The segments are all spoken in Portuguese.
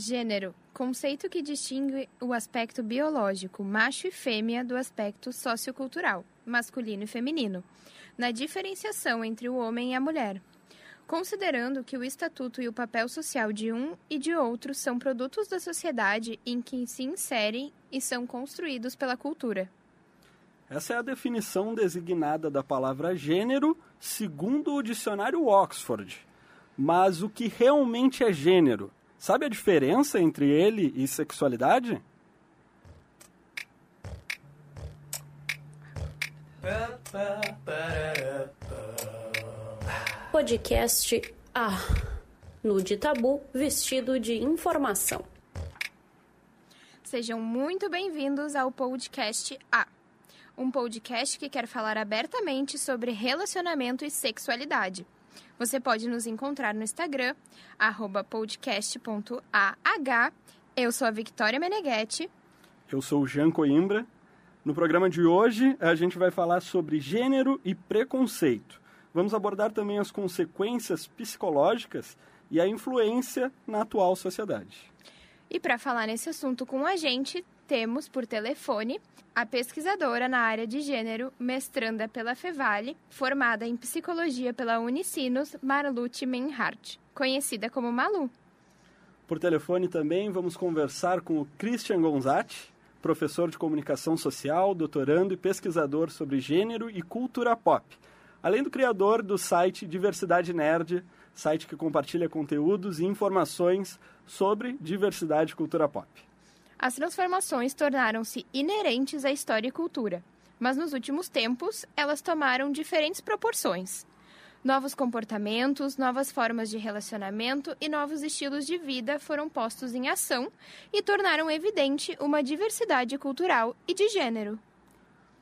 Gênero conceito que distingue o aspecto biológico, macho e fêmea, do aspecto sociocultural, masculino e feminino, na diferenciação entre o homem e a mulher. Considerando que o estatuto e o papel social de um e de outro são produtos da sociedade em que se inserem e são construídos pela cultura. Essa é a definição designada da palavra gênero, segundo o dicionário Oxford. Mas o que realmente é gênero? Sabe a diferença entre ele e sexualidade? Podcast A. Nude Tabu vestido de informação. Sejam muito bem-vindos ao podcast A. Um podcast que quer falar abertamente sobre relacionamento e sexualidade você pode nos encontrar no Instagram, podcast.ah. Eu sou a Victoria Meneghetti. Eu sou o Jean Coimbra. No programa de hoje, a gente vai falar sobre gênero e preconceito. Vamos abordar também as consequências psicológicas e a influência na atual sociedade. E para falar nesse assunto com a gente, temos por telefone a pesquisadora na área de gênero, mestranda pela Fevale, formada em psicologia pela Unicinos, Marlute Menhart, conhecida como Malu. Por telefone também vamos conversar com o Christian Gonzatti, professor de comunicação social, doutorando e pesquisador sobre gênero e cultura pop, além do criador do site Diversidade Nerd, site que compartilha conteúdos e informações sobre diversidade e cultura pop. As transformações tornaram-se inerentes à história e cultura, mas nos últimos tempos elas tomaram diferentes proporções. Novos comportamentos, novas formas de relacionamento e novos estilos de vida foram postos em ação e tornaram evidente uma diversidade cultural e de gênero.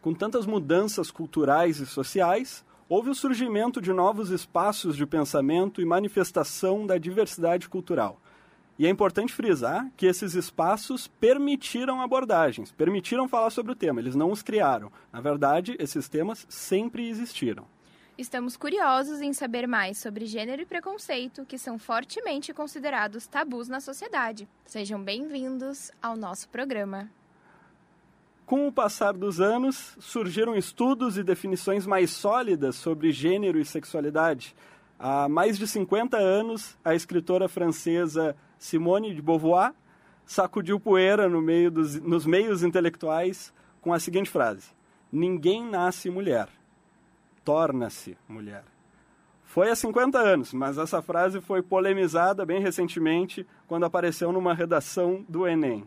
Com tantas mudanças culturais e sociais, houve o surgimento de novos espaços de pensamento e manifestação da diversidade cultural e é importante frisar que esses espaços permitiram abordagens, permitiram falar sobre o tema, eles não os criaram. Na verdade, esses temas sempre existiram. Estamos curiosos em saber mais sobre gênero e preconceito, que são fortemente considerados tabus na sociedade. Sejam bem-vindos ao nosso programa. Com o passar dos anos, surgiram estudos e definições mais sólidas sobre gênero e sexualidade. Há mais de 50 anos, a escritora francesa Simone de Beauvoir sacudiu poeira no meio dos, nos meios intelectuais com a seguinte frase: Ninguém nasce mulher, torna-se mulher. Foi há 50 anos, mas essa frase foi polemizada bem recentemente quando apareceu numa redação do Enem.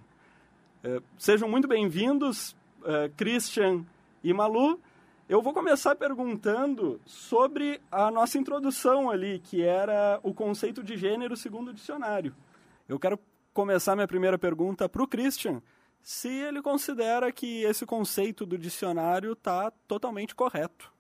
Uh, sejam muito bem-vindos, uh, Christian e Malu. Eu vou começar perguntando sobre a nossa introdução ali, que era o conceito de gênero segundo o dicionário. Eu quero começar minha primeira pergunta para o Christian, se ele considera que esse conceito do dicionário está totalmente correto.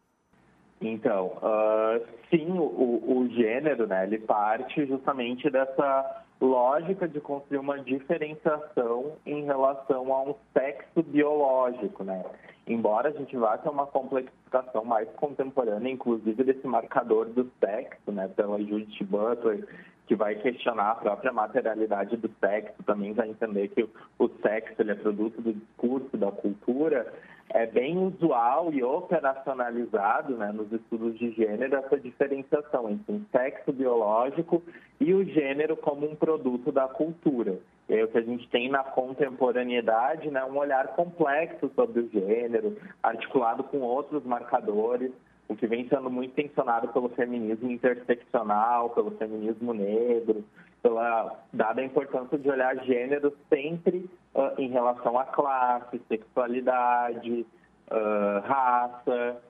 Então, uh, sim, o, o, gênero, né, ele parte justamente dessa lógica de construir uma diferenciação em relação a um sexo biológico, né? Embora a gente vá ter uma complexificação mais contemporânea, inclusive desse marcador do sexo, né, pela Judith Butler, que vai questionar a própria materialidade do sexo, também vai entender que o sexo ele é produto do discurso, da cultura, é bem usual e operacionalizado né, nos estudos de gênero essa diferenciação entre o sexo biológico e o gênero como um produto da cultura. É o que a gente tem na contemporaneidade, né, um olhar complexo sobre o gênero, articulado com outros marcadores, o que vem sendo muito tensionado pelo feminismo interseccional, pelo feminismo negro, pela dada a importância de olhar gênero sempre uh, em relação à classe, sexualidade, uh, raça.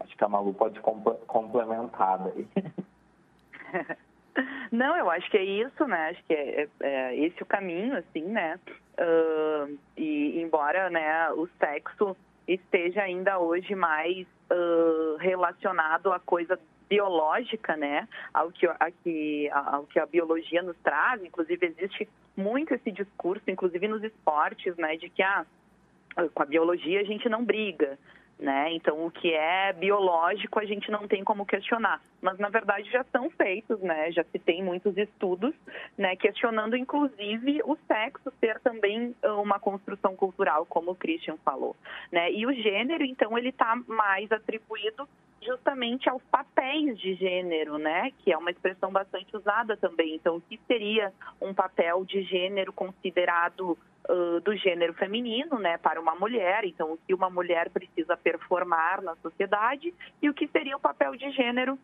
Acho que a Malu pode complementar daí. Não, eu acho que é isso, né? Acho que é, é, é esse o caminho, assim, né? Uh, e embora, né, o sexo esteja ainda hoje mais uh, relacionado à coisa biológica, né, ao que, a, que, ao que a biologia nos traz. Inclusive, existe muito esse discurso, inclusive nos esportes, né, de que ah, com a biologia a gente não briga, né? Então, o que é biológico a gente não tem como questionar, mas na verdade já são feitos, né? Já se tem muitos estudos, né? Questionando inclusive o sexo ser também ah, uma construção cultural, como o Christian falou, né? E o gênero, então, ele está mais atribuído justamente aos papéis de gênero, né? Que é uma expressão bastante usada também. Então, o que seria um papel de gênero considerado uh, do gênero feminino, né, para uma mulher. Então, o que uma mulher precisa performar na sociedade e o que seria o papel de gênero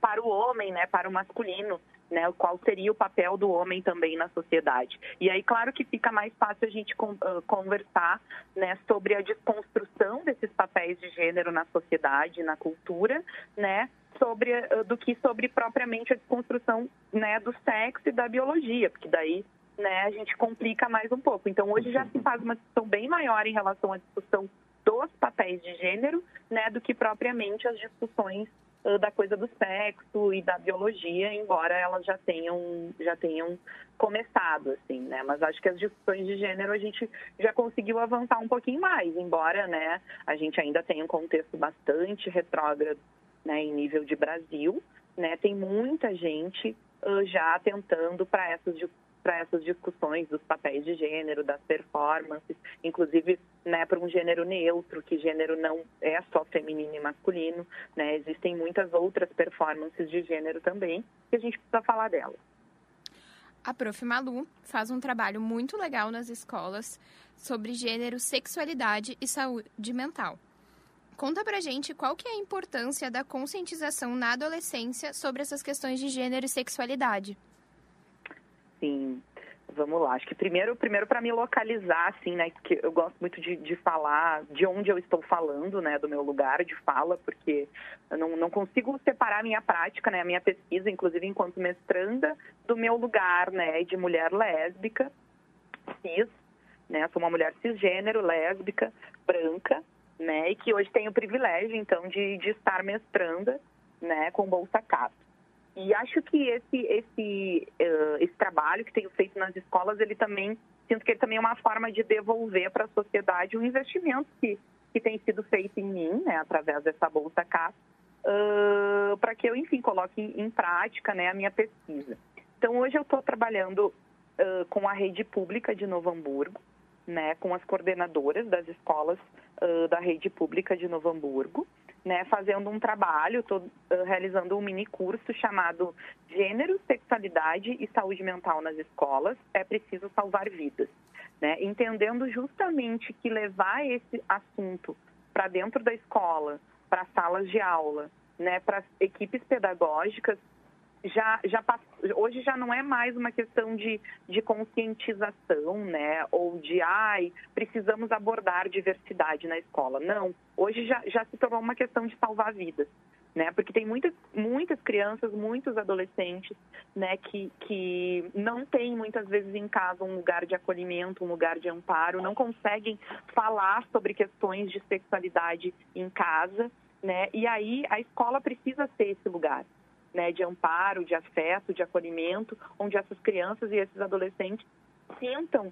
para o homem, né, para o masculino. Né, qual seria o papel do homem também na sociedade. E aí, claro que fica mais fácil a gente conversar né, sobre a desconstrução desses papéis de gênero na sociedade, na cultura, né, sobre, do que sobre propriamente a desconstrução né, do sexo e da biologia, porque daí né, a gente complica mais um pouco. Então, hoje já se faz uma discussão bem maior em relação à discussão dos papéis de gênero, né, do que propriamente as discussões da coisa do sexo e da biologia, embora elas já tenham já tenham começado, assim, né? Mas acho que as discussões de gênero a gente já conseguiu avançar um pouquinho mais, embora, né, a gente ainda tenha um contexto bastante retrógrado, né, em nível de Brasil, né? Tem muita gente uh, já tentando para essas para essas discussões dos papéis de gênero, das performances, inclusive né, para um gênero neutro, que gênero não é só feminino e masculino, né, existem muitas outras performances de gênero também, que a gente precisa falar delas. A Prof. Malu faz um trabalho muito legal nas escolas sobre gênero, sexualidade e saúde mental. Conta pra gente qual que é a importância da conscientização na adolescência sobre essas questões de gênero e sexualidade assim, vamos lá. Acho que primeiro, primeiro para me localizar, assim, né? Que eu gosto muito de, de falar de onde eu estou falando, né? Do meu lugar de fala, porque eu não, não consigo separar a minha prática, né? A minha pesquisa, inclusive enquanto mestranda, do meu lugar, né? De mulher lésbica, cis, né? Sou uma mulher cisgênero, lésbica, branca, né? E que hoje tenho o privilégio, então, de, de estar mestranda, né? Com bolsa CAP. E acho que esse, esse, uh, esse trabalho que tenho feito nas escolas, ele também, sinto que ele também é uma forma de devolver para a sociedade o investimento que, que tem sido feito em mim, né, através dessa Bolsa CAP, uh, para que eu, enfim, coloque em, em, prática né, a minha pesquisa. Então, hoje eu estou trabalhando uh, com a rede pública de Novo Hamburgo, né, com as coordenadoras das escolas da rede pública de Novo Hamburgo, né, fazendo um trabalho, estou uh, realizando um mini curso chamado Gênero, Sexualidade e Saúde Mental nas Escolas. É preciso salvar vidas. Né? Entendendo justamente que levar esse assunto para dentro da escola, para salas de aula, né, para equipes pedagógicas, já, já hoje já não é mais uma questão de, de conscientização, né? Ou de, ai, precisamos abordar diversidade na escola. Não, hoje já, já se tornou uma questão de salvar vidas. Né? Porque tem muitas, muitas crianças, muitos adolescentes, né, que, que não têm muitas vezes em casa um lugar de acolhimento, um lugar de amparo, não conseguem falar sobre questões de sexualidade em casa, né? E aí a escola precisa ser esse lugar né, de amparo, de afeto, de acolhimento, onde essas crianças e esses adolescentes sintam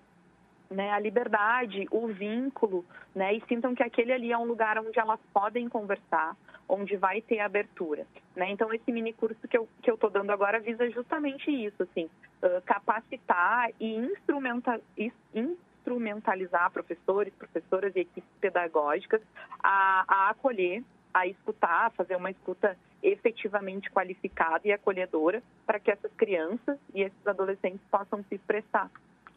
né, a liberdade, o vínculo, né, e sintam que aquele ali é um lugar onde elas podem conversar, onde vai ter abertura. Né? Então, esse mini curso que eu estou que eu dando agora visa justamente isso, assim, capacitar e instrumenta, instrumentalizar professores, professoras e equipes pedagógicas a, a acolher, a escutar, a fazer uma escuta efetivamente qualificada e acolhedora para que essas crianças e esses adolescentes possam se expressar,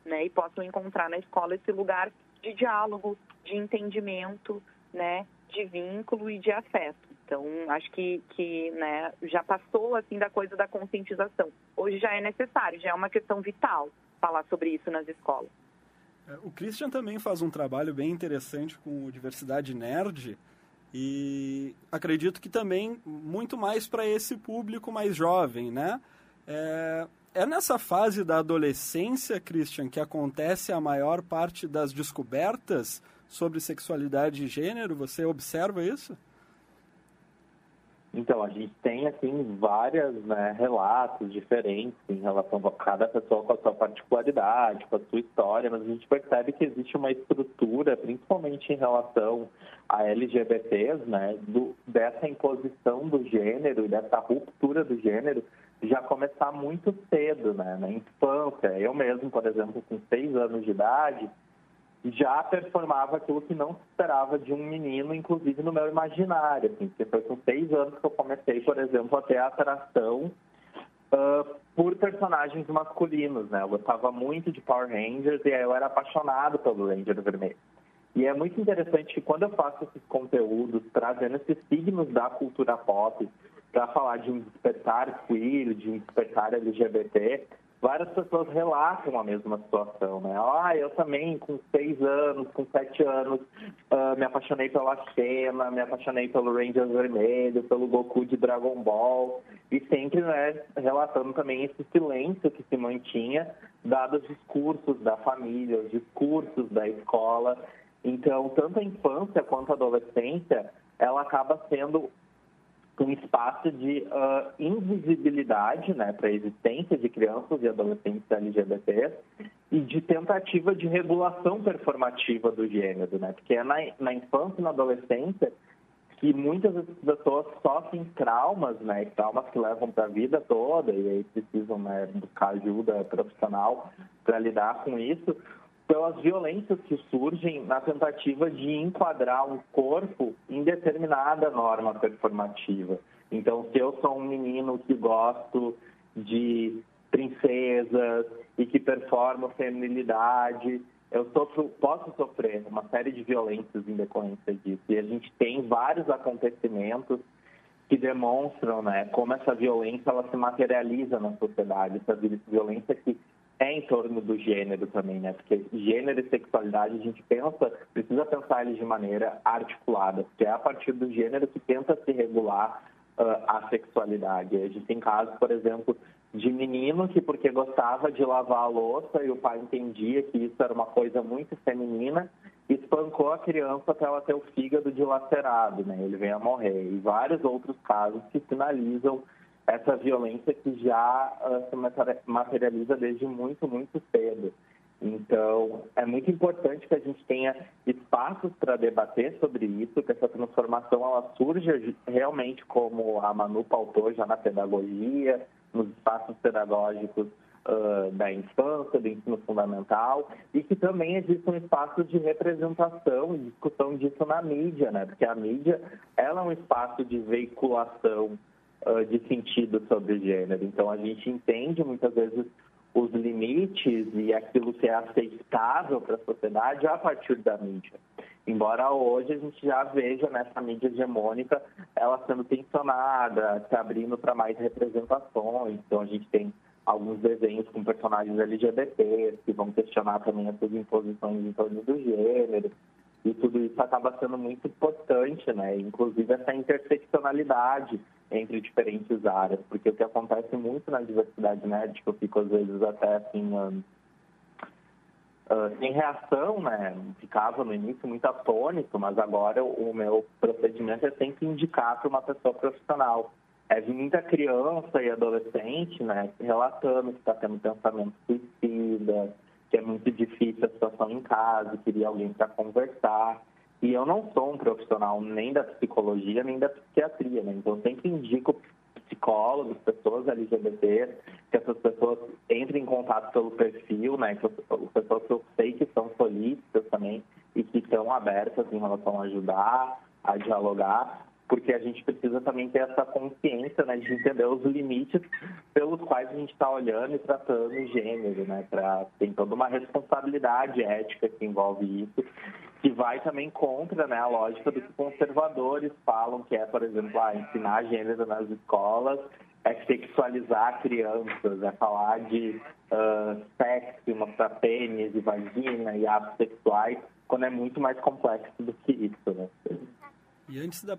né, e possam encontrar na escola esse lugar de diálogo, de entendimento, né, de vínculo e de afeto. Então, acho que, que né, já passou assim da coisa da conscientização. Hoje já é necessário, já é uma questão vital falar sobre isso nas escolas. É, o Christian também faz um trabalho bem interessante com Diversidade Nerd, e acredito que também muito mais para esse público mais jovem, né? É, é nessa fase da adolescência, Christian, que acontece a maior parte das descobertas sobre sexualidade e gênero? Você observa isso? Então, a gente tem, assim, vários né, relatos diferentes em relação a cada pessoa com a sua particularidade, com a sua história, mas a gente percebe que existe uma estrutura, principalmente em relação a LGBTs, né, do, dessa imposição do gênero e dessa ruptura do gênero já começar muito cedo, né, na infância. Eu mesmo, por exemplo, com seis anos de idade, já performava aquilo que não se esperava de um menino, inclusive no meu imaginário. Assim, porque foi com seis anos que eu comecei, por exemplo, a ter atração uh, por personagens masculinos. Né? Eu gostava muito de Power Rangers e eu era apaixonado pelo Ranger Vermelho. E é muito interessante que quando eu faço esses conteúdos, trazendo esses signos da cultura pop, para falar de um despertar queer, de um despertar LGBT, várias pessoas relatam a mesma situação, né? Ah, eu também, com seis anos, com sete anos, uh, me apaixonei pela Xena, me apaixonei pelo Ranger Vermelho, pelo Goku de Dragon Ball, e sempre, né, relatando também esse silêncio que se mantinha, dados os discursos da família, os discursos da escola. Então, tanto a infância quanto a adolescência, ela acaba sendo um espaço de uh, invisibilidade né, para a existência de crianças e adolescentes LGBT e de tentativa de regulação performativa do gênero, né? Porque é na, na infância e na adolescência que muitas pessoas sofrem traumas, né? Traumas que levam para a vida toda e aí precisam né, buscar ajuda profissional para lidar com isso, pelas violências que surgem na tentativa de enquadrar um corpo em determinada norma performativa. Então, se eu sou um menino que gosto de princesas e que performo feminilidade, eu sofro, posso sofrer uma série de violências em decorrência disso. E a gente tem vários acontecimentos que demonstram né, como essa violência ela se materializa na sociedade, essa violência que é em torno do gênero também, né? Porque gênero e sexualidade a gente pensa, precisa pensar eles de maneira articulada, porque é a partir do gênero que tenta se regular uh, a sexualidade. A gente tem casos, por exemplo, de menino que porque gostava de lavar a louça e o pai entendia que isso era uma coisa muito feminina, espancou a criança até ela ter o fígado dilacerado, né? Ele vem a morrer. E vários outros casos que sinalizam essa violência que já uh, se materializa desde muito, muito cedo. Então, é muito importante que a gente tenha espaços para debater sobre isso, que essa transformação ela surja realmente como a Manu pautou já na pedagogia, nos espaços pedagógicos uh, da infância, do ensino fundamental, e que também existam espaços de representação e discussão disso na mídia, né? Porque a mídia ela é um espaço de veiculação uh, de sentido sobre gênero. Então, a gente entende muitas vezes os limites e aquilo que é aceitável para a sociedade a partir da mídia. Embora hoje a gente já veja nessa mídia hegemônica ela sendo tensionada, se abrindo para mais representações. Então, a gente tem alguns desenhos com personagens LGBT que vão questionar também essas imposições em torno do gênero. E tudo isso acaba sendo muito importante, né? Inclusive essa interseccionalidade entre diferentes áreas, porque o que acontece muito na diversidade médica, eu fico às vezes até assim, um, uh, sem reação, né? Ficava no início muito atônito, mas agora o meu procedimento é sempre indicar para uma pessoa profissional. É muita criança e adolescente, né, relatando que está tendo pensamento suicida, que é muito difícil a situação em casa, queria alguém para conversar. E eu não sou um profissional nem da psicologia, nem da psiquiatria, né? Então, eu sempre indico psicólogos, pessoas LGBT, que essas pessoas entrem em contato pelo perfil, né? Pessoas que eu sei que são solícitas também e que estão abertas em relação a ajudar, a dialogar, porque a gente precisa também ter essa consciência, né? De entender os limites pelos quais a gente está olhando e tratando gênero, né? Pra, tem toda uma responsabilidade ética que envolve isso que vai também contra né, a lógica do que conservadores falam, que é, por exemplo, ah, ensinar gênero nas escolas é sexualizar crianças, é falar de uh, sexo, mostrar pênis e vagina e atos sexuais, quando é muito mais complexo do que isso. Né? E antes da,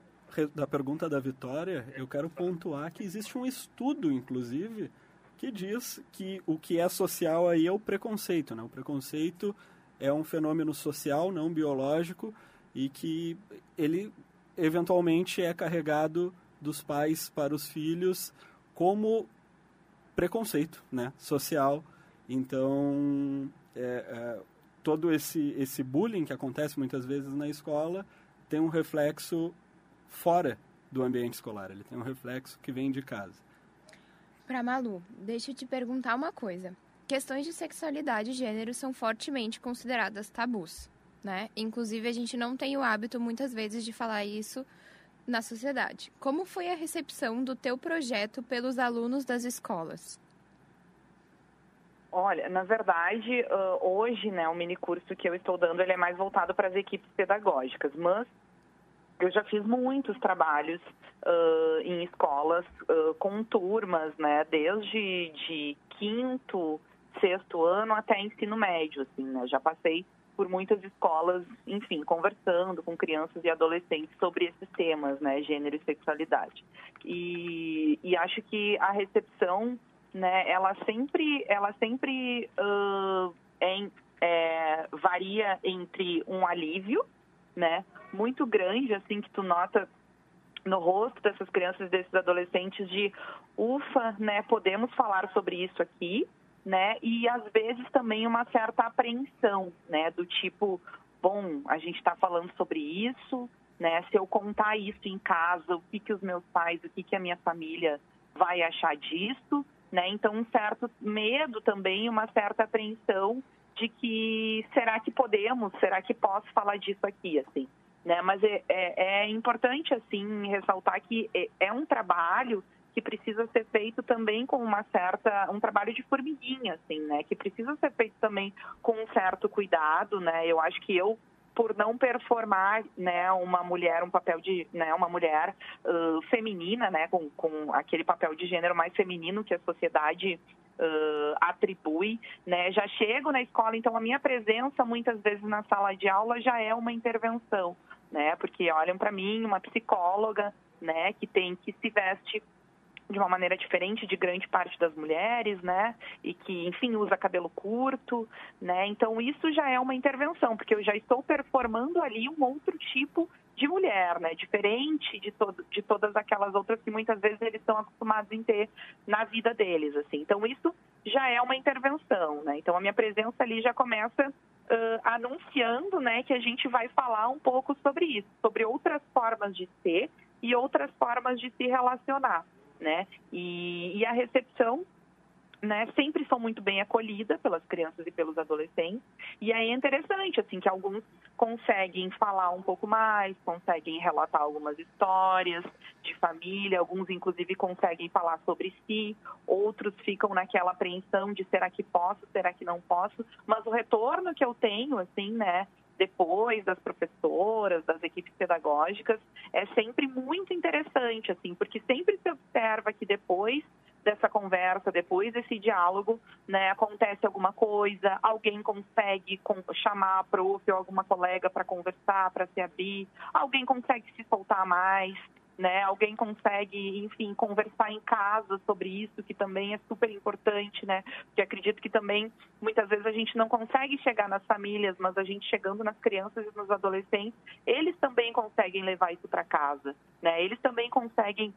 da pergunta da Vitória, eu quero pontuar que existe um estudo, inclusive, que diz que o que é social aí é o preconceito. Né? O preconceito é um fenômeno social, não biológico, e que ele eventualmente é carregado dos pais para os filhos como preconceito né, social. Então, é, é, todo esse, esse bullying que acontece muitas vezes na escola tem um reflexo fora do ambiente escolar, ele tem um reflexo que vem de casa. Para Malu, deixa eu te perguntar uma coisa. Questões de sexualidade e gênero são fortemente consideradas tabus, né? Inclusive a gente não tem o hábito muitas vezes de falar isso na sociedade. Como foi a recepção do teu projeto pelos alunos das escolas? Olha, na verdade, hoje, né, o mini curso que eu estou dando, ele é mais voltado para as equipes pedagógicas, mas eu já fiz muitos trabalhos uh, em escolas uh, com turmas, né, desde de quinto, sexto ano até ensino médio, assim, né, já passei por muitas escolas, enfim, conversando com crianças e adolescentes sobre esses temas, né, gênero e sexualidade. E, e acho que a recepção, né, ela sempre, ela sempre uh, é, é, varia entre um alívio, né, muito grande, assim, que tu nota no rosto dessas crianças desses adolescentes de ufa, né, podemos falar sobre isso aqui, né? E às vezes também uma certa apreensão, né? Do tipo, bom, a gente está falando sobre isso, né? Se eu contar isso em casa, o que que os meus pais, o que que a minha família vai achar disso, né? Então um certo medo também, uma certa apreensão de que será que podemos, será que posso falar disso aqui, assim, né? Mas é, é, é importante assim ressaltar que é, é um trabalho que precisa ser feito também com uma certa um trabalho de formiguinha assim né que precisa ser feito também com um certo cuidado né eu acho que eu por não performar né uma mulher um papel de né uma mulher uh, feminina né com, com aquele papel de gênero mais feminino que a sociedade Uh, atribui, né? Já chego na escola, então a minha presença muitas vezes na sala de aula já é uma intervenção, né? Porque olham para mim uma psicóloga, né? Que tem que se veste de uma maneira diferente de grande parte das mulheres, né? E que, enfim, usa cabelo curto, né? Então isso já é uma intervenção, porque eu já estou performando ali um outro tipo de mulher, né? Diferente de, todo, de todas aquelas outras que muitas vezes eles estão acostumados em ter na vida deles, assim. Então isso já é uma intervenção, né? Então a minha presença ali já começa uh, anunciando, né, que a gente vai falar um pouco sobre isso, sobre outras formas de ser e outras formas de se relacionar né? E, e a recepção né, sempre são muito bem acolhidas pelas crianças e pelos adolescentes. E aí é interessante, assim, que alguns conseguem falar um pouco mais, conseguem relatar algumas histórias de família, alguns inclusive conseguem falar sobre si, outros ficam naquela apreensão de será que posso, será que não posso, mas o retorno que eu tenho, assim, né, depois das professoras, das equipes pedagógicas, é sempre muito interessante, assim, porque sempre se observa que depois dessa conversa, depois desse diálogo, né, acontece alguma coisa, alguém consegue chamar a prof ou alguma colega para conversar, para se abrir, alguém consegue se soltar mais, né? Alguém consegue, enfim, conversar em casa sobre isso, que também é super importante, né? Porque acredito que também muitas vezes a gente não consegue chegar nas famílias, mas a gente chegando nas crianças e nos adolescentes, eles também conseguem levar isso para casa, né? Eles também conseguem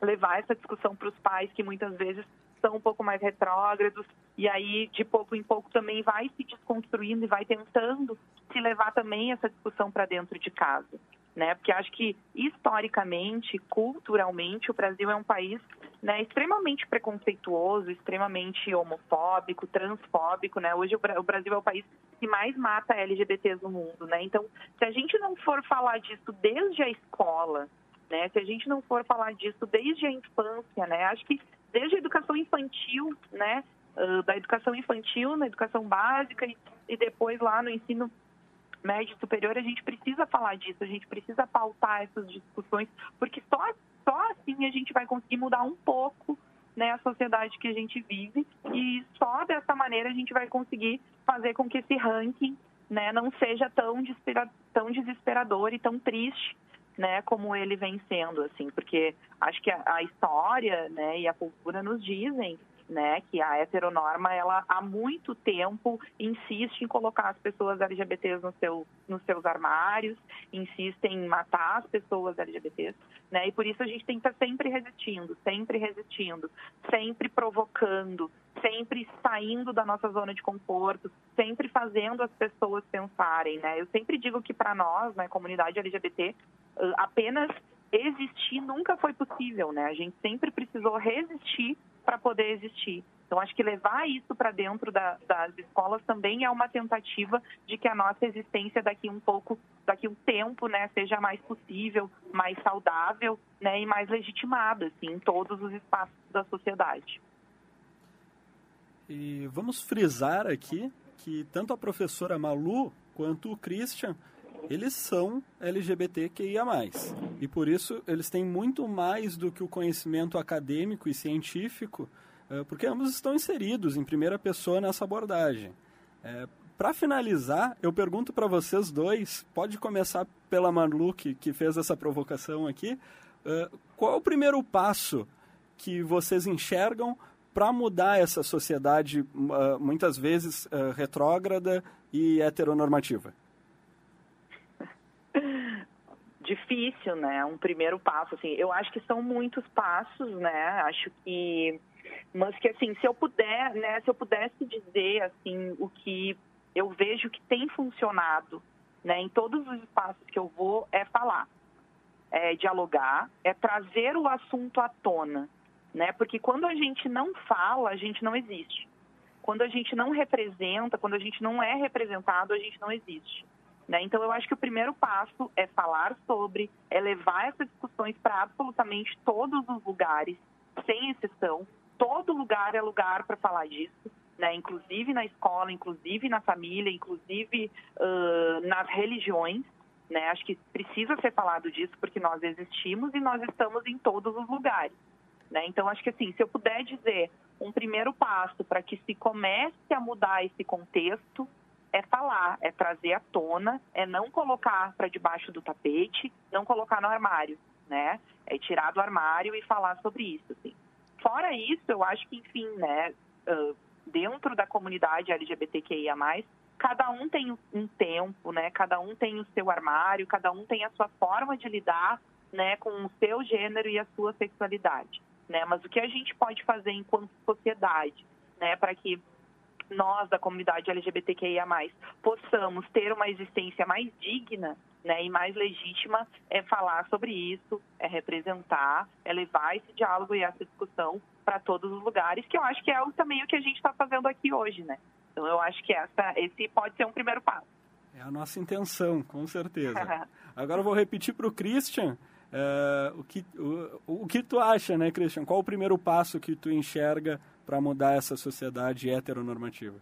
levar essa discussão para os pais que muitas vezes são um pouco mais retrógrados e aí de pouco em pouco também vai se desconstruindo e vai tentando se levar também essa discussão para dentro de casa né? Porque acho que historicamente, culturalmente, o Brasil é um país né, extremamente preconceituoso, extremamente homofóbico, transfóbico, né? Hoje o Brasil é o país que mais mata LGBTs no mundo, né? Então, se a gente não for falar disso desde a escola, né? Se a gente não for falar disso desde a infância, né? Acho que desde a educação infantil, né? Uh, da educação infantil, na educação básica e, e depois lá no ensino médio superior, a gente precisa falar disso, a gente precisa pautar essas discussões, porque só, só assim a gente vai conseguir mudar um pouco né, a sociedade que a gente vive e só dessa maneira a gente vai conseguir fazer com que esse ranking né, não seja tão, tão desesperador e tão triste né, como ele vem sendo, assim, porque acho que a, a história né, e a cultura nos dizem né, que a heteronorma ela há muito tempo insiste em colocar as pessoas LGBTs no seu, nos seus armários, insiste em matar as pessoas LGBTs, né, e por isso a gente tem que estar sempre resistindo, sempre resistindo, sempre provocando, sempre saindo da nossa zona de conforto, sempre fazendo as pessoas pensarem, né. Eu sempre digo que para nós, né, comunidade LGBT, apenas existir nunca foi possível, né? A gente sempre precisou resistir para poder existir. Então, acho que levar isso para dentro da, das escolas também é uma tentativa de que a nossa existência daqui um pouco, daqui um tempo, né, seja mais possível, mais saudável, né, e mais legitimada, assim, em todos os espaços da sociedade. E vamos frisar aqui que tanto a professora Malu quanto o Christian eles são LGBTQIA+. E por isso eles têm muito mais do que o conhecimento acadêmico e científico, eh, porque ambos estão inseridos em primeira pessoa nessa abordagem. É, para finalizar, eu pergunto para vocês dois, pode começar pela Marlu, que, que fez essa provocação aqui, uh, qual é o primeiro passo que vocês enxergam para mudar essa sociedade, muitas vezes retrógrada e heteronormativa? Difícil, né? Um primeiro passo, assim. Eu acho que são muitos passos, né? Acho que, mas que assim, se eu puder, né? Se eu pudesse dizer assim o que eu vejo que tem funcionado, né? Em todos os espaços que eu vou é falar, é dialogar, é trazer o assunto à tona, né? Porque quando a gente não fala, a gente não existe. Quando a gente não representa, quando a gente não é representado, a gente não existe. Né? Então, eu acho que o primeiro passo é falar sobre, é levar essas discussões para absolutamente todos os lugares, sem exceção. Todo lugar é lugar para falar disso, né? inclusive na escola, inclusive na família, inclusive uh, nas religiões. Né? Acho que precisa ser falado disso porque nós existimos e nós estamos em todos os lugares. Né? Então, acho que assim, se eu puder dizer um primeiro passo para que se comece a mudar esse contexto, é falar, é trazer à tona, é não colocar para debaixo do tapete, não colocar no armário, né? É tirar do armário e falar sobre isso, assim. Fora isso, eu acho que, enfim, né, dentro da comunidade LGBTQIA+, cada um tem um tempo, né? Cada um tem o seu armário, cada um tem a sua forma de lidar, né, com o seu gênero e a sua sexualidade, né? Mas o que a gente pode fazer enquanto sociedade, né, para que nós da comunidade LGBTQIA+, possamos ter uma existência mais digna né, e mais legítima é falar sobre isso, é representar, é levar esse diálogo e essa discussão para todos os lugares, que eu acho que é também o que a gente está fazendo aqui hoje, né? Então eu acho que essa, esse pode ser um primeiro passo. É a nossa intenção, com certeza. Agora eu vou repetir para o Christian uh, o, que, o, o que tu acha, né, Christian? Qual o primeiro passo que tu enxerga para mudar essa sociedade heteronormativa?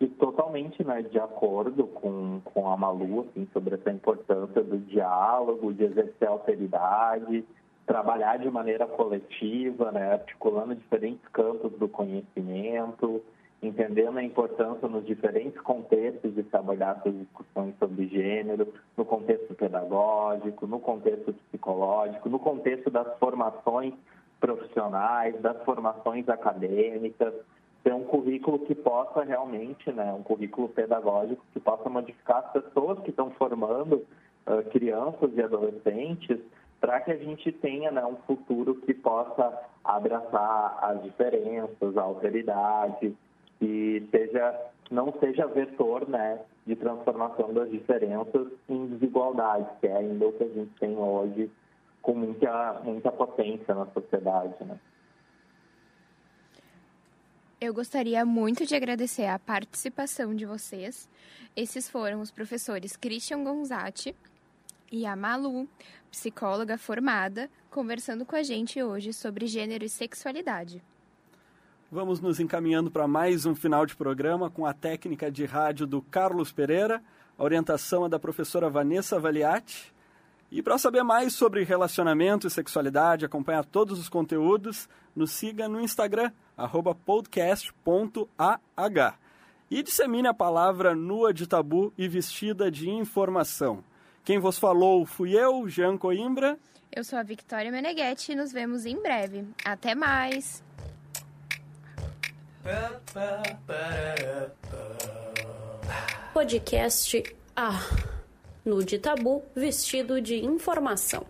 E totalmente né, de acordo com, com a Malu assim, sobre essa importância do diálogo, de exercer alteridade, trabalhar de maneira coletiva, né, articulando diferentes campos do conhecimento, entendendo a importância nos diferentes contextos de trabalhar essas discussões sobre gênero, no contexto pedagógico, no contexto psicológico, no contexto das formações profissionais, das formações acadêmicas, ter um currículo que possa realmente, né, um currículo pedagógico que possa modificar as pessoas que estão formando uh, crianças e adolescentes para que a gente tenha né, um futuro que possa abraçar as diferenças, a alteridade e seja não seja vetor né, de transformação das diferenças em desigualdade, que é ainda o que a gente tem hoje com muita, muita potência na sociedade. Né? Eu gostaria muito de agradecer a participação de vocês. Esses foram os professores Christian Gonzatti e a Malu, psicóloga formada, conversando com a gente hoje sobre gênero e sexualidade. Vamos nos encaminhando para mais um final de programa com a técnica de rádio do Carlos Pereira. A orientação é da professora Vanessa Valiati. E para saber mais sobre relacionamento e sexualidade, acompanhar todos os conteúdos, nos siga no Instagram, podcast.ah. E dissemine a palavra nua de tabu e vestida de informação. Quem vos falou fui eu, Jean Coimbra. Eu sou a Victoria Meneghetti e nos vemos em breve. Até mais! Podcast Ah, no de tabu vestido de informação.